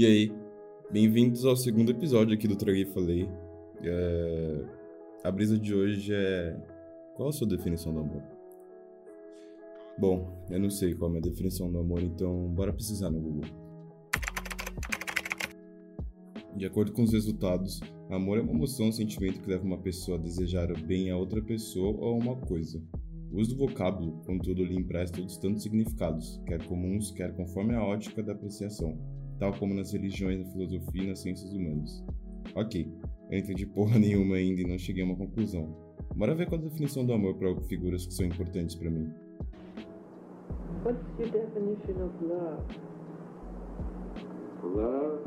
E aí, bem-vindos ao segundo episódio aqui do Traguei Falei. É... A brisa de hoje é. Qual a sua definição do amor? Bom, eu não sei qual é a minha definição do amor, então bora precisar no Google. De acordo com os resultados, amor é uma emoção ou sentimento que leva uma pessoa a desejar o bem a outra pessoa ou a uma coisa. O uso do vocábulo, contudo, lhe empresta outros tantos significados, quer comuns, quer conforme a ótica da apreciação, tal como nas religiões, na filosofia e nas ciências humanas. Ok, eu entendi porra nenhuma ainda e não cheguei a uma conclusão. Bora ver qual a definição do amor para figuras que são importantes para mim. What's your definition of love? Love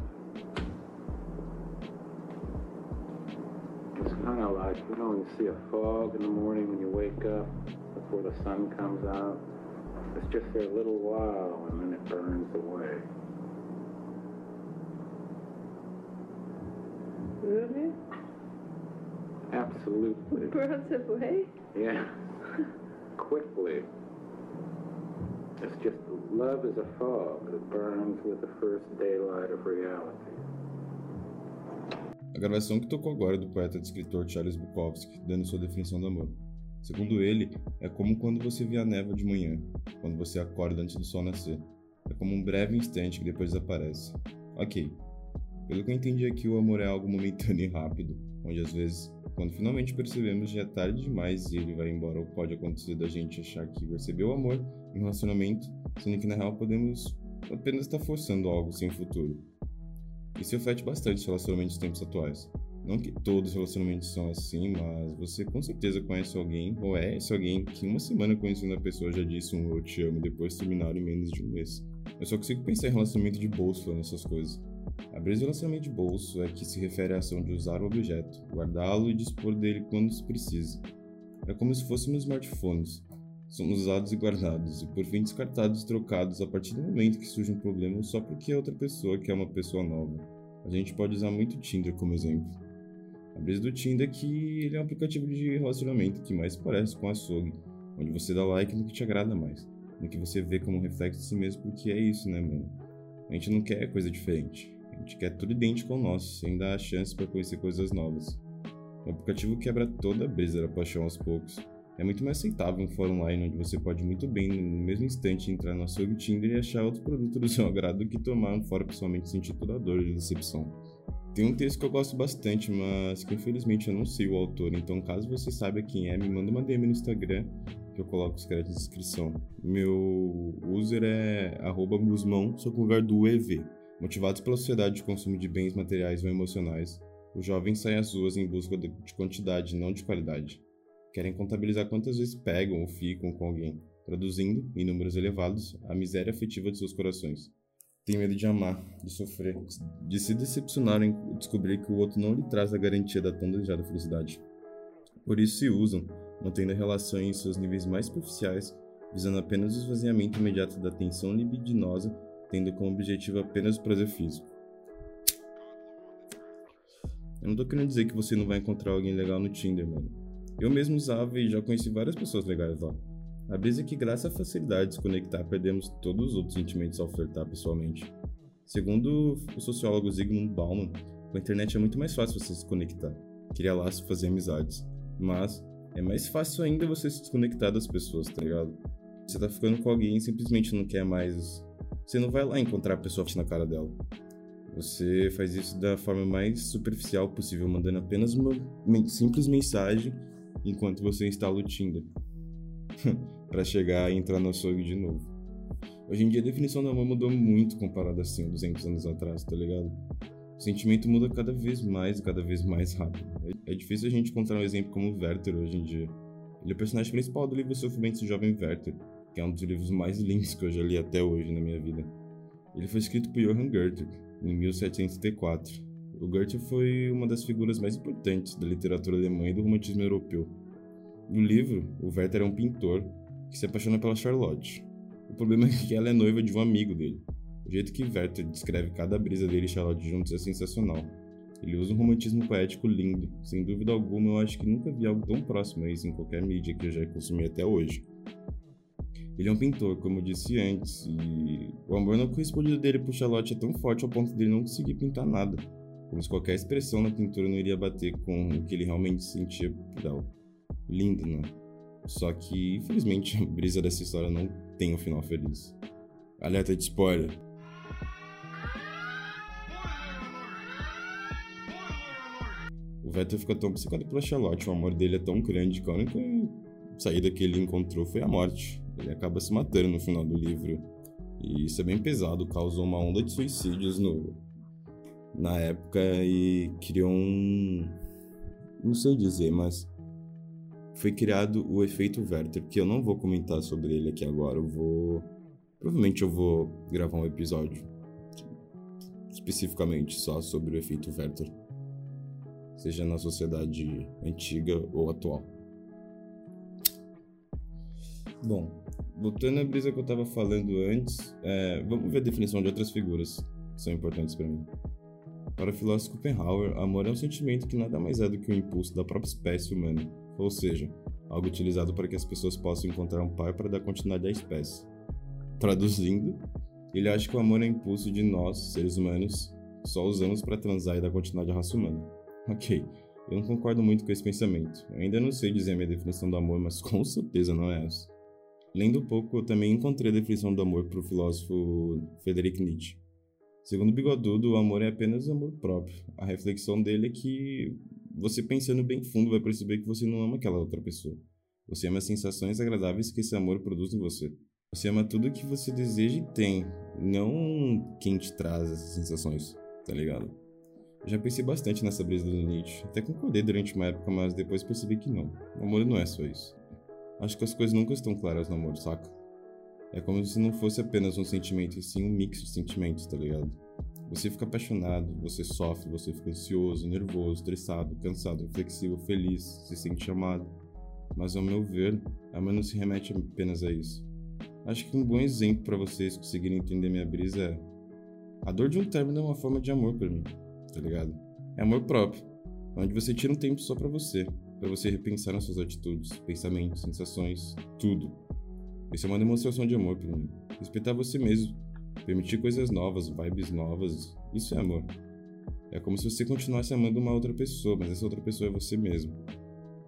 It's kind of like, you know, you see a fog in the morning when you wake up before the sun comes out. It's just there a little while and then it burns away. Really? Absolutely. Away? Yeah. Quickly. It's just love is a fog that burns with the first daylight of reality. A gravação que tocou agora é do poeta e escritor Charles Bukowski, dando sua definição do amor. Segundo ele, é como quando você vê a névoa de manhã, quando você acorda antes do sol nascer. É como um breve instante que depois desaparece. Ok. Pelo que eu entendi aqui, o amor é algo momentâneo e rápido, onde às vezes, quando finalmente percebemos, já é tarde demais e ele vai embora, ou pode acontecer da gente achar que percebeu o amor em um relacionamento, sendo que na real podemos apenas estar forçando algo sem futuro. Isso reflete bastante os relacionamentos dos tempos atuais. Não que todos os relacionamentos são assim, mas você com certeza conhece alguém, ou é esse alguém, que uma semana conhecendo a pessoa já disse um eu te amo depois terminaram em menos de um mês. Eu só consigo pensar em relacionamento de bolso nessas coisas. A brisa de relacionamento de bolso é que se refere à ação de usar o objeto, guardá-lo e dispor dele quando se precisa. É como se fôssemos smartphones. Somos usados e guardados, e por fim descartados e trocados a partir do momento que surge um problema só porque é outra pessoa que é uma pessoa nova. A gente pode usar muito o Tinder como exemplo. A brisa do Tinder é que ele é um aplicativo de relacionamento que mais parece com açougue, onde você dá like no que te agrada mais, no que você vê como reflexo de si mesmo, porque é isso, né, mano? A gente não quer coisa diferente. A gente quer tudo idêntico ao nosso, sem dar a chance para conhecer coisas novas. O aplicativo quebra toda a brisa da paixão aos poucos. É muito mais aceitável um fórum online onde você pode muito bem, no mesmo instante, entrar no açougue Tinder e achar outro produto do seu agrado do que tomar um fora pessoalmente sentir toda a dor de decepção. Tem um texto que eu gosto bastante, mas que infelizmente eu não sei o autor, então caso você saiba quem é, me manda uma DM no Instagram que eu coloco os créditos na descrição. Meu user é guzmão, só com lugar do EV. Motivados pela sociedade de consumo de bens materiais ou emocionais, os jovens saem às ruas em busca de quantidade, não de qualidade. Querem contabilizar quantas vezes pegam ou ficam com alguém, traduzindo, em números elevados, a miséria afetiva de seus corações. Tem medo de amar, de sofrer, de se decepcionar em descobrir que o outro não lhe traz a garantia da tão desejada felicidade. Por isso se usam, mantendo a relação em seus níveis mais superficiais, visando apenas o esvaziamento imediato da tensão libidinosa, tendo como objetivo apenas o prazer físico. Eu não tô querendo dizer que você não vai encontrar alguém legal no Tinder, mano. Eu mesmo usava e já conheci várias pessoas legais lá. A brisa é que, graças à facilidade de se conectar, perdemos todos os outros sentimentos ao flertar pessoalmente. Segundo o sociólogo Zygmunt Bauman, com a internet é muito mais fácil você se conectar, criar laços fazer amizades. Mas é mais fácil ainda você se desconectar das pessoas, tá ligado? Você tá ficando com alguém e simplesmente não quer mais. Você não vai lá encontrar a pessoa na cara dela. Você faz isso da forma mais superficial possível, mandando apenas uma simples mensagem enquanto você instala o Tinder. para chegar e entrar no açougue de novo. Hoje em dia a definição do amor mudou muito comparado assim a 200 anos atrás, tá ligado? O sentimento muda cada vez mais, cada vez mais rápido. É difícil a gente encontrar um exemplo como o Werther hoje em dia. Ele é o personagem principal do livro Sofrimento do Jovem Werther, que é um dos livros mais lindos que eu já li até hoje na minha vida. Ele foi escrito por Johann Goethe em 1734. O Goethe foi uma das figuras mais importantes da literatura alemã e do romantismo europeu. No livro, o Werther é um pintor que se apaixona pela Charlotte. O problema é que ela é noiva de um amigo dele. O jeito que Werther descreve cada brisa dele e Charlotte juntos é sensacional. Ele usa um romantismo poético lindo. Sem dúvida alguma, eu acho que nunca vi algo tão próximo a isso em qualquer mídia que eu já consumi até hoje. Ele é um pintor, como eu disse antes, e o amor não correspondido dele por Charlotte é tão forte ao ponto dele não conseguir pintar nada. Como se qualquer expressão na pintura não iria bater com o que ele realmente sentia por ela. Lindo, né? Só que, infelizmente, a brisa dessa história não tem um final feliz. Alerta de spoiler. O Vettel fica tão obcecado pela Charlotte, o amor dele é tão grande que a única saída que ele encontrou foi a morte. Ele acaba se matando no final do livro. E isso é bem pesado, causou uma onda de suicídios no, na época e criou um. Não sei dizer, mas foi criado o efeito Werther, que eu não vou comentar sobre ele aqui agora. Eu vou. Provavelmente eu vou gravar um episódio especificamente só sobre o efeito Werther, seja na sociedade antiga ou atual. Bom, voltando à brisa que eu estava falando antes, é, vamos ver a definição de outras figuras que são importantes para mim. Para o filósofo Schopenhauer, amor é um sentimento que nada mais é do que o um impulso da própria espécie humana, ou seja, algo utilizado para que as pessoas possam encontrar um par para dar continuidade à espécie. Traduzindo, ele acha que o amor é impulso de nós, seres humanos, só usamos para transar e dar continuidade à raça humana. Ok, eu não concordo muito com esse pensamento. Eu ainda não sei dizer a minha definição do amor, mas com certeza não é essa. Lendo um pouco, eu também encontrei a definição do amor para o filósofo Friedrich Nietzsche. Segundo Bigodudo, o amor é apenas amor próprio. A reflexão dele é que você pensando bem fundo vai perceber que você não ama aquela outra pessoa. Você ama as sensações agradáveis que esse amor produz em você. Você ama tudo que você deseja e tem, não quem te traz essas sensações, tá ligado? Eu já pensei bastante nessa brisa do Nietzsche, até concordei durante uma época, mas depois percebi que não. O amor não é só isso. Acho que as coisas nunca estão claras no amor, saca? É como se não fosse apenas um sentimento, e sim um mix de sentimentos, tá ligado? Você fica apaixonado, você sofre, você fica ansioso, nervoso, estressado, cansado, reflexivo, feliz, se sente amado. Mas ao meu ver, amor não se remete apenas a isso. Acho que um bom exemplo para vocês conseguirem entender minha brisa é a dor de um término é uma forma de amor para mim, tá ligado? É amor próprio, onde você tira um tempo só para você, para você repensar nas suas atitudes, pensamentos, sensações, tudo. Isso é uma demonstração de amor para mim. Respeitar você mesmo, permitir coisas novas, vibes novas, isso é amor. É como se você continuasse amando uma outra pessoa, mas essa outra pessoa é você mesmo.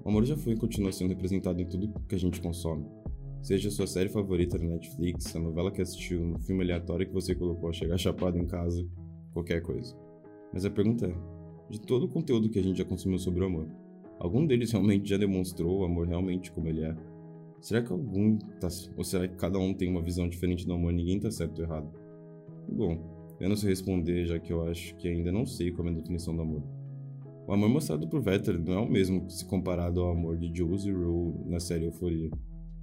O amor já foi e continua sendo representado em tudo que a gente consome. Seja a sua série favorita na Netflix, a novela que assistiu, um filme aleatório que você colocou a chegar chapado em casa, qualquer coisa. Mas a pergunta é: de todo o conteúdo que a gente já consumiu sobre o amor, Algum deles realmente já demonstrou o amor realmente como ele é? Será que algum tá, ou será que cada um tem uma visão diferente do amor e ninguém tá certo ou errado? Bom, eu não sei responder, já que eu acho que ainda não sei qual é a definição do amor. O amor mostrado por Vetter não é o mesmo se comparado ao amor de Jules e Rue na série Euforia.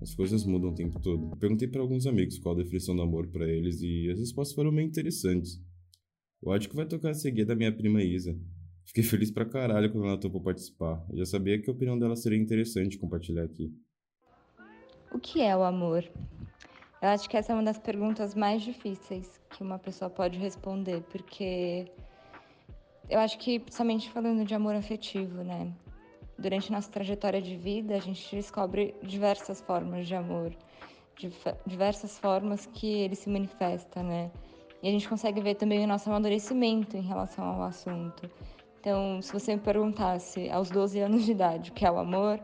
As coisas mudam o tempo todo. perguntei para alguns amigos qual a definição do amor para eles e as respostas foram bem interessantes. Eu acho que vai tocar a seguir da minha prima Isa, Fiquei feliz pra caralho quando ela topou participar. Eu já sabia que a opinião dela seria interessante compartilhar aqui. O que é o amor? Eu acho que essa é uma das perguntas mais difíceis que uma pessoa pode responder, porque eu acho que, principalmente falando de amor afetivo, né? Durante nossa trajetória de vida, a gente descobre diversas formas de amor, diversas formas que ele se manifesta, né? E a gente consegue ver também o nosso amadurecimento em relação ao assunto. Então, se você me perguntasse aos 12 anos de idade o que é o amor,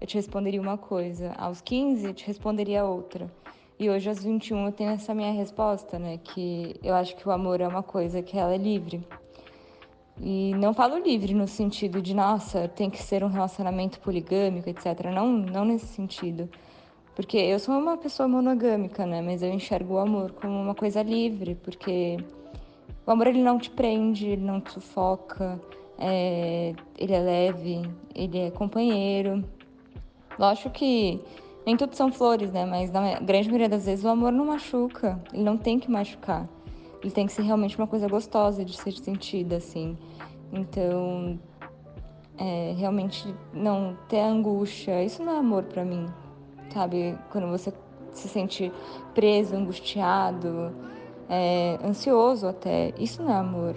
eu te responderia uma coisa. Aos 15, eu te responderia outra. E hoje, aos 21, eu tenho essa minha resposta, né? Que eu acho que o amor é uma coisa que ela é livre. E não falo livre no sentido de, nossa, tem que ser um relacionamento poligâmico, etc. Não, não nesse sentido. Porque eu sou uma pessoa monogâmica, né? Mas eu enxergo o amor como uma coisa livre, porque o amor ele não te prende, ele não te sufoca é, ele é leve, ele é companheiro. Lógico que nem tudo são flores, né? Mas na grande maioria das vezes o amor não machuca, ele não tem que machucar. Ele tem que ser realmente uma coisa gostosa de ser sentida, assim. Então, é, realmente não ter angústia, isso não é amor para mim, sabe? Quando você se sente preso, angustiado, é, ansioso até, isso não é amor.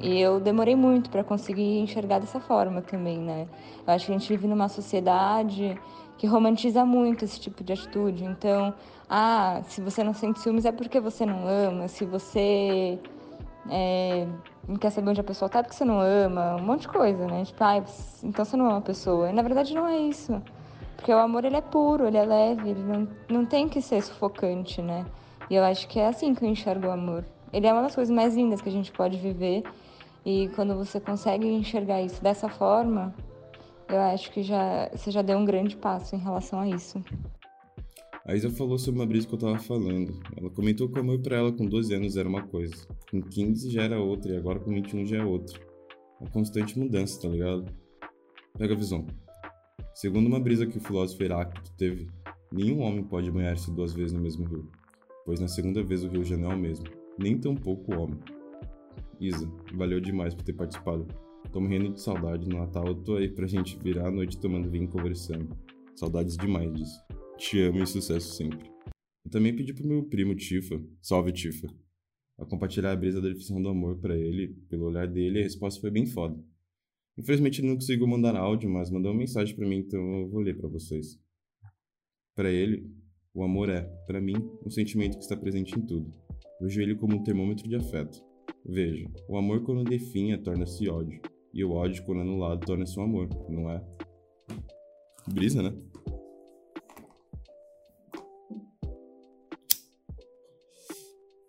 E eu demorei muito para conseguir enxergar dessa forma também, né? Eu acho que a gente vive numa sociedade que romantiza muito esse tipo de atitude. Então, ah, se você não sente ciúmes é porque você não ama, se você é, não quer saber onde a pessoa tá é porque você não ama, um monte de coisa, né? Tipo, ah, então você não ama a pessoa. E na verdade não é isso. Porque o amor ele é puro, ele é leve, ele não, não tem que ser sufocante, né? E eu acho que é assim que eu enxergo o amor. Ele é uma das coisas mais lindas que a gente pode viver. E quando você consegue enxergar isso dessa forma, eu acho que já, você já deu um grande passo em relação a isso. A Isa falou sobre uma brisa que eu tava falando. Ela comentou que o amor pra ela com 12 anos era uma coisa, com 15 já era outra e agora com 21 já é outra. Uma constante mudança, tá ligado? Pega a visão. Segundo uma brisa que o filósofo Heráclito teve, nenhum homem pode banhar-se duas vezes no mesmo rio, pois na segunda vez o rio já não é o mesmo, nem tampouco o homem. Isa, valeu demais por ter participado. Tô morrendo de saudade. No Natal eu tô aí pra gente virar a noite tomando vinho e conversando. Saudades demais disso. Te amo e sucesso sempre. Eu também pedi pro meu primo Tifa, salve Tifa, a compartilhar a brisa da definição do amor para ele, pelo olhar dele, e a resposta foi bem foda. Infelizmente não conseguiu mandar áudio, mas mandou uma mensagem para mim, então eu vou ler para vocês. Para ele, o amor é, para mim, um sentimento que está presente em tudo. Vejo ele como um termômetro de afeto. Veja, o amor quando definha torna-se ódio, e o ódio quando anulado torna-se um amor, não é? Brisa, né?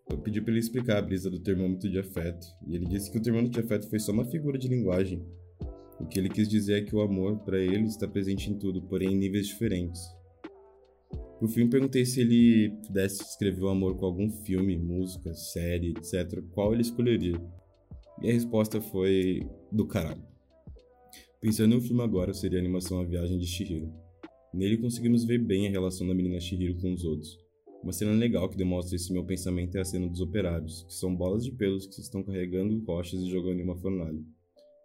Eu pedi para ele explicar a brisa do termômetro de afeto, e ele disse que o termômetro de afeto foi só uma figura de linguagem. O que ele quis dizer é que o amor, para ele, está presente em tudo, porém em níveis diferentes. Por fim, perguntei se ele pudesse escrever o amor com algum filme, música, série, etc., qual ele escolheria. E a resposta foi do caralho. Pensando um filme agora, seria a animação A Viagem de Shihiro. Nele conseguimos ver bem a relação da menina Shihiro com os outros. Uma cena legal que demonstra esse meu pensamento é a cena dos operários, que são bolas de pelos que estão carregando rochas e jogando em uma fornalha.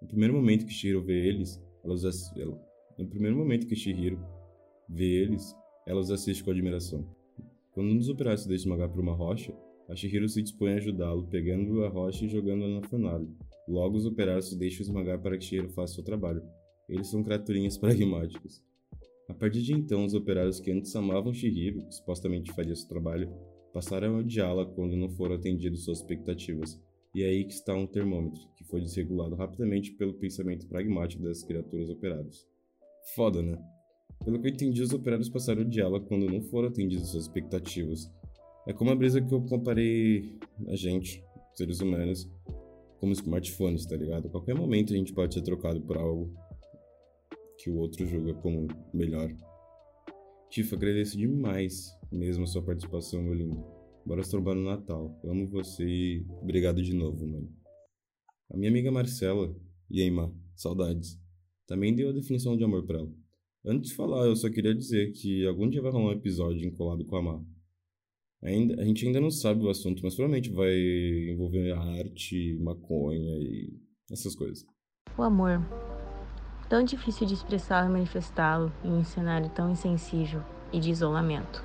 No primeiro momento que Shihiro vê eles, ela os ass... no primeiro momento que Shihiro vê eles, ela os assiste com admiração. Quando um dos operários se deixa esmagar por uma rocha, a Shihiro se dispõe a ajudá-lo, pegando a rocha e jogando-a na fornalha. Logo, os operários se deixam esmagar para que Shihiro faça seu trabalho. Eles são criaturinhas pragmáticas. A partir de então, os operários que antes amavam Shihiro, que supostamente faria seu trabalho, passaram a odiá-la quando não foram atendidos suas expectativas. E é aí que está um termômetro, que foi desregulado rapidamente pelo pensamento pragmático das criaturas operárias. Foda, né? Pelo que eu entendi, os operários passaram a odiá-la quando não foram atendidas suas expectativas. É como a brisa que eu comparei a gente, seres humanos, como smartphones, tá ligado? A qualquer momento a gente pode ser trocado por algo que o outro julga como melhor. Tifa, agradeço demais mesmo a sua participação, meu lindo. Bora se trombar no Natal. Eu amo você e obrigado de novo, mano. A minha amiga Marcela, e aí, saudades, também deu a definição de amor pra ela. Antes de falar, eu só queria dizer que algum dia vai rolar um episódio encolado com a Má. Ainda, a gente ainda não sabe o assunto, mas provavelmente vai envolver arte, maconha e essas coisas. O amor tão difícil de expressar e manifestá-lo em um cenário tão insensível e de isolamento.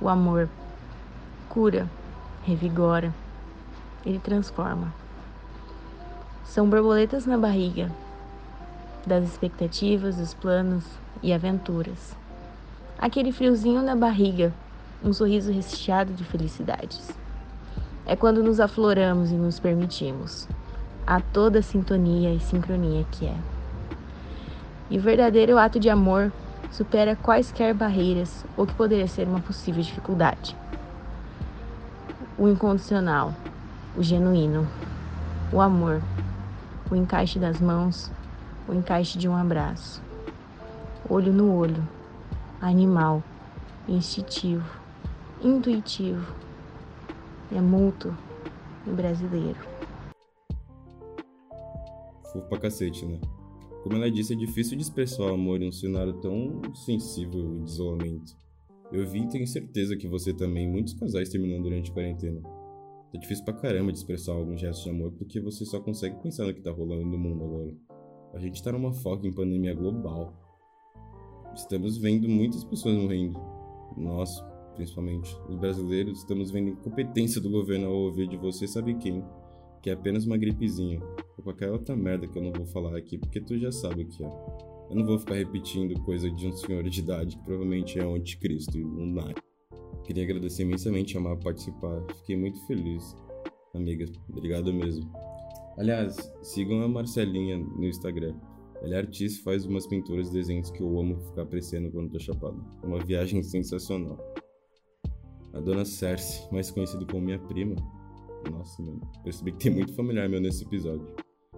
O amor cura, revigora, ele transforma. São borboletas na barriga das expectativas, dos planos e aventuras. Aquele friozinho na barriga, um sorriso recheado de felicidades. É quando nos afloramos e nos permitimos a toda a sintonia e sincronia que é. E o verdadeiro ato de amor supera quaisquer barreiras ou que poderia ser uma possível dificuldade. O incondicional, o genuíno, o amor, o encaixe das mãos, o encaixe de um abraço, olho no olho, animal, instintivo, intuitivo, é mútuo e brasileiro. Fofo pra cacete, né? Como ela disse, é difícil de expressar o amor em um cenário tão sensível e de isolamento. Eu vi e tenho certeza que você também, muitos casais terminando durante a quarentena. Tá difícil pra caramba de expressar algum gesto de amor porque você só consegue pensar no que tá rolando no mundo agora. A gente tá numa foca em pandemia global. Estamos vendo muitas pessoas morrendo. Nós, principalmente, os brasileiros, estamos vendo incompetência do governo ao ouvir de você sabe quem, que é apenas uma gripezinha ou qualquer outra merda que eu não vou falar aqui, porque tu já sabe o que é. Eu não vou ficar repetindo coisa de um senhor de idade que provavelmente é o anticristo e um nai. Queria agradecer imensamente a Mar participar. Fiquei muito feliz. Amiga, obrigado mesmo. Aliás, sigam a Marcelinha no Instagram. Ela é artista e faz umas pinturas e desenhos que eu amo ficar apreciando quando tô chapado. Uma viagem sensacional. A dona Cersei, mais conhecida como minha prima. Nossa, mano, percebi que tem muito familiar meu nesse episódio.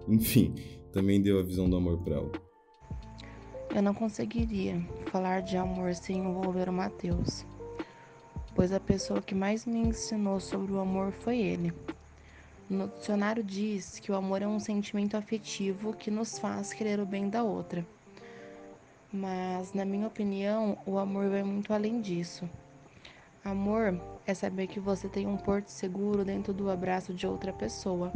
Enfim, também deu a visão do amor pra ela. Eu não conseguiria falar de amor sem envolver o Mateus, pois a pessoa que mais me ensinou sobre o amor foi ele. No dicionário diz que o amor é um sentimento afetivo que nos faz querer o bem da outra. Mas, na minha opinião, o amor vai muito além disso. Amor é saber que você tem um porto seguro dentro do abraço de outra pessoa.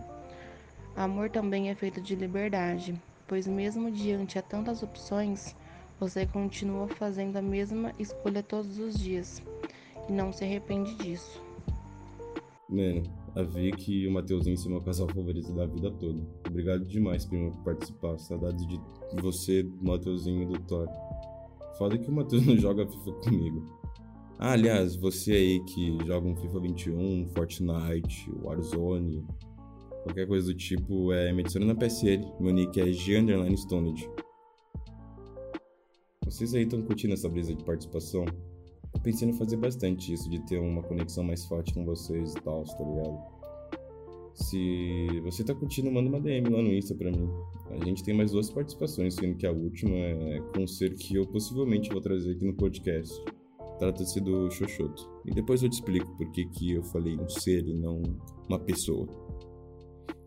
Amor também é feito de liberdade, pois, mesmo diante a tantas opções, você continua fazendo a mesma escolha todos os dias e não se arrepende disso. Mano, a Vicky e o Mateuzinho são meu casal favorito da vida toda. Obrigado demais, primo, por participar. Saudades de você, do Mateuzinho e do Thor. Foda que o Mateus não joga FIFA comigo. Ah, aliás, você aí que joga um FIFA 21, Fortnite, Warzone, qualquer coisa do tipo, é, me adiciona na PSL. Meu nick é G_Stonage. Vocês aí estão curtindo essa brisa de participação? Pensando em fazer bastante isso, de ter uma conexão mais forte com vocês e tal, tá ligado? Se você tá curtindo, manda uma DM lá no Insta pra mim. A gente tem mais duas participações, sendo que a última é com um ser que eu possivelmente vou trazer aqui no podcast. Trata-se do Xoxoto. E depois eu te explico por que, que eu falei um ser e não uma pessoa.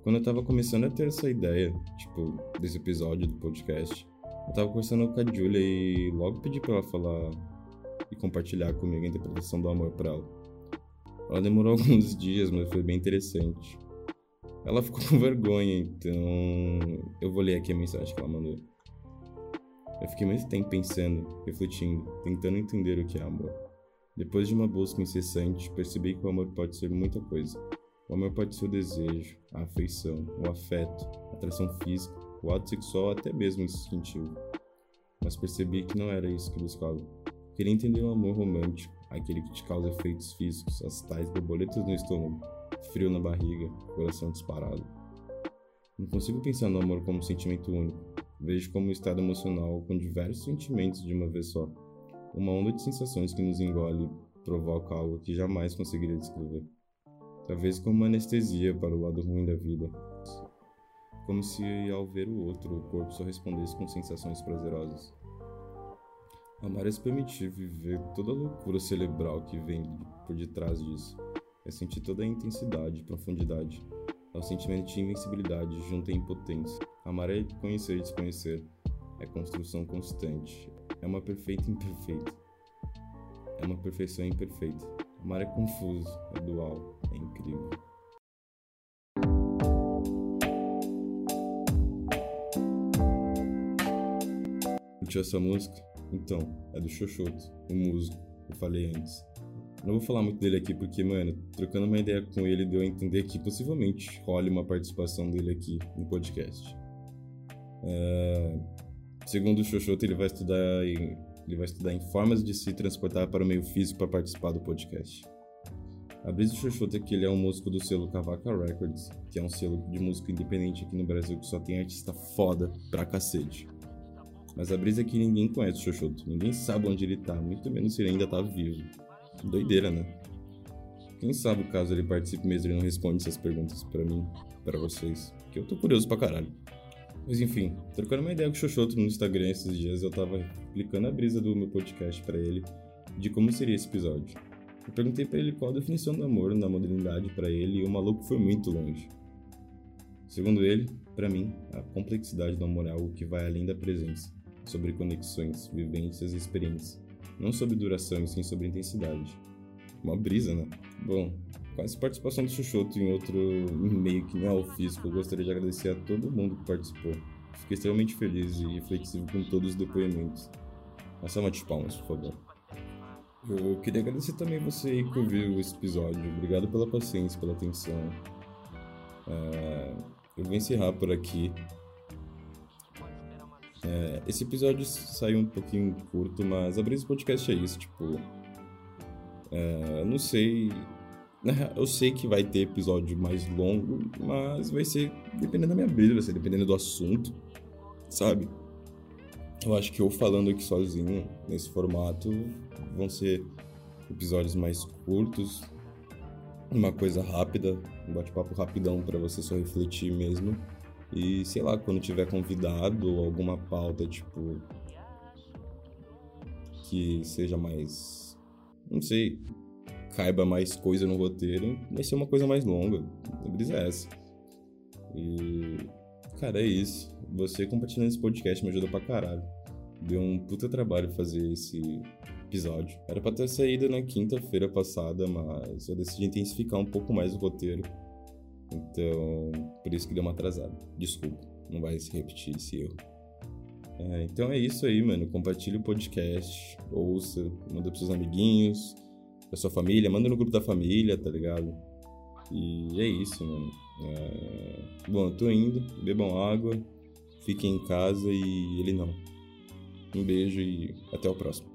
Quando eu tava começando a ter essa ideia, tipo, desse episódio do podcast, eu tava conversando com a Julia e logo pedi pra ela falar e compartilhar comigo a interpretação do amor para ela. Ela demorou alguns dias, mas foi bem interessante. Ela ficou com vergonha, então eu vou ler aqui a mensagem que ela mandou. Eu fiquei muito tempo pensando, refletindo, tentando entender o que é amor. Depois de uma busca incessante, percebi que o amor pode ser muita coisa. O amor pode ser o desejo, a afeição, o afeto, a atração física, o ato sexual, até mesmo instintivo. Mas percebi que não era isso que buscava. Queria entender o amor romântico, aquele que te causa efeitos físicos, as tais borboletas no estômago, frio na barriga, coração disparado. Não consigo pensar no amor como um sentimento único. Vejo como um estado emocional com diversos sentimentos de uma vez só. Uma onda de sensações que nos engole provoca algo que jamais conseguiria descrever. Talvez como uma anestesia para o lado ruim da vida. Como se ao ver o outro, o corpo só respondesse com sensações prazerosas. Amar é se permitir viver toda a loucura cerebral que vem por detrás disso. É sentir toda a intensidade e profundidade. É o sentimento de invencibilidade junto à impotência. Amar é conhecer e desconhecer. É construção constante. É uma perfeita imperfeita. É uma perfeição imperfeita. Amar é confuso, é dual, é incrível. Curtiu essa música? Então, é do Xoxoto, o músico, eu falei antes. Não vou falar muito dele aqui porque, mano, trocando uma ideia com ele deu a entender que possivelmente role uma participação dele aqui no podcast. É... Segundo o Xoxoto, ele vai estudar em... ele vai estudar em formas de se transportar para o meio físico para participar do podcast. A brisa do Xoxoto é que ele é um músico do selo Cavaca Records, que é um selo de música independente aqui no Brasil que só tem artista foda pra cacete. Mas a brisa é que ninguém conhece o Xoxoto, ninguém sabe onde ele tá, muito menos se ele ainda tá vivo. Doideira, né? Quem sabe caso ele participe mesmo ele não responde essas perguntas para mim, para vocês, que eu tô curioso pra caralho. Mas enfim, trocando uma ideia com o Xoxoto no Instagram esses dias, eu tava explicando a brisa do meu podcast para ele, de como seria esse episódio. Eu perguntei para ele qual a definição do amor na modernidade para ele e o maluco foi muito longe. Segundo ele, para mim, a complexidade do amor é algo que vai além da presença sobre conexões, vivências e experiências, não sobre duração e sim sobre intensidade. Uma brisa, né? Bom, com essa participação do Chuchoto em outro meio que não é o físico, eu gostaria de agradecer a todo mundo que participou. Fiquei extremamente feliz e reflexivo com todos os depoimentos. Uma salva de palmas, por favor. Eu queria agradecer também você que ouviu esse episódio. Obrigado pela paciência, pela atenção. É eu vou encerrar por aqui. É, esse episódio saiu um pouquinho curto, mas abrir esse podcast é isso, tipo. É, não sei. Eu sei que vai ter episódio mais longo, mas vai ser dependendo da minha brisa, vai ser dependendo do assunto, sabe? Eu acho que eu falando aqui sozinho, nesse formato, vão ser episódios mais curtos, uma coisa rápida, um bate-papo rapidão para você só refletir mesmo. E sei lá, quando tiver convidado ou alguma pauta, tipo. que seja mais. não sei. caiba mais coisa no roteiro, vai ser uma coisa mais longa. A brisa é essa. E. cara, é isso. Você compartilhando esse podcast me ajuda pra caralho. Deu um puta trabalho fazer esse episódio. Era pra ter saído na quinta-feira passada, mas eu decidi intensificar um pouco mais o roteiro. Então, por isso que deu uma atrasada. Desculpa, não vai se repetir esse erro. É, então é isso aí, mano. Compartilhe o podcast, ouça, manda pros seus amiguinhos, pra sua família, manda no grupo da família, tá ligado? E é isso, mano. É... Bom, eu tô indo, bebam água, fiquem em casa e ele não. Um beijo e até o próximo.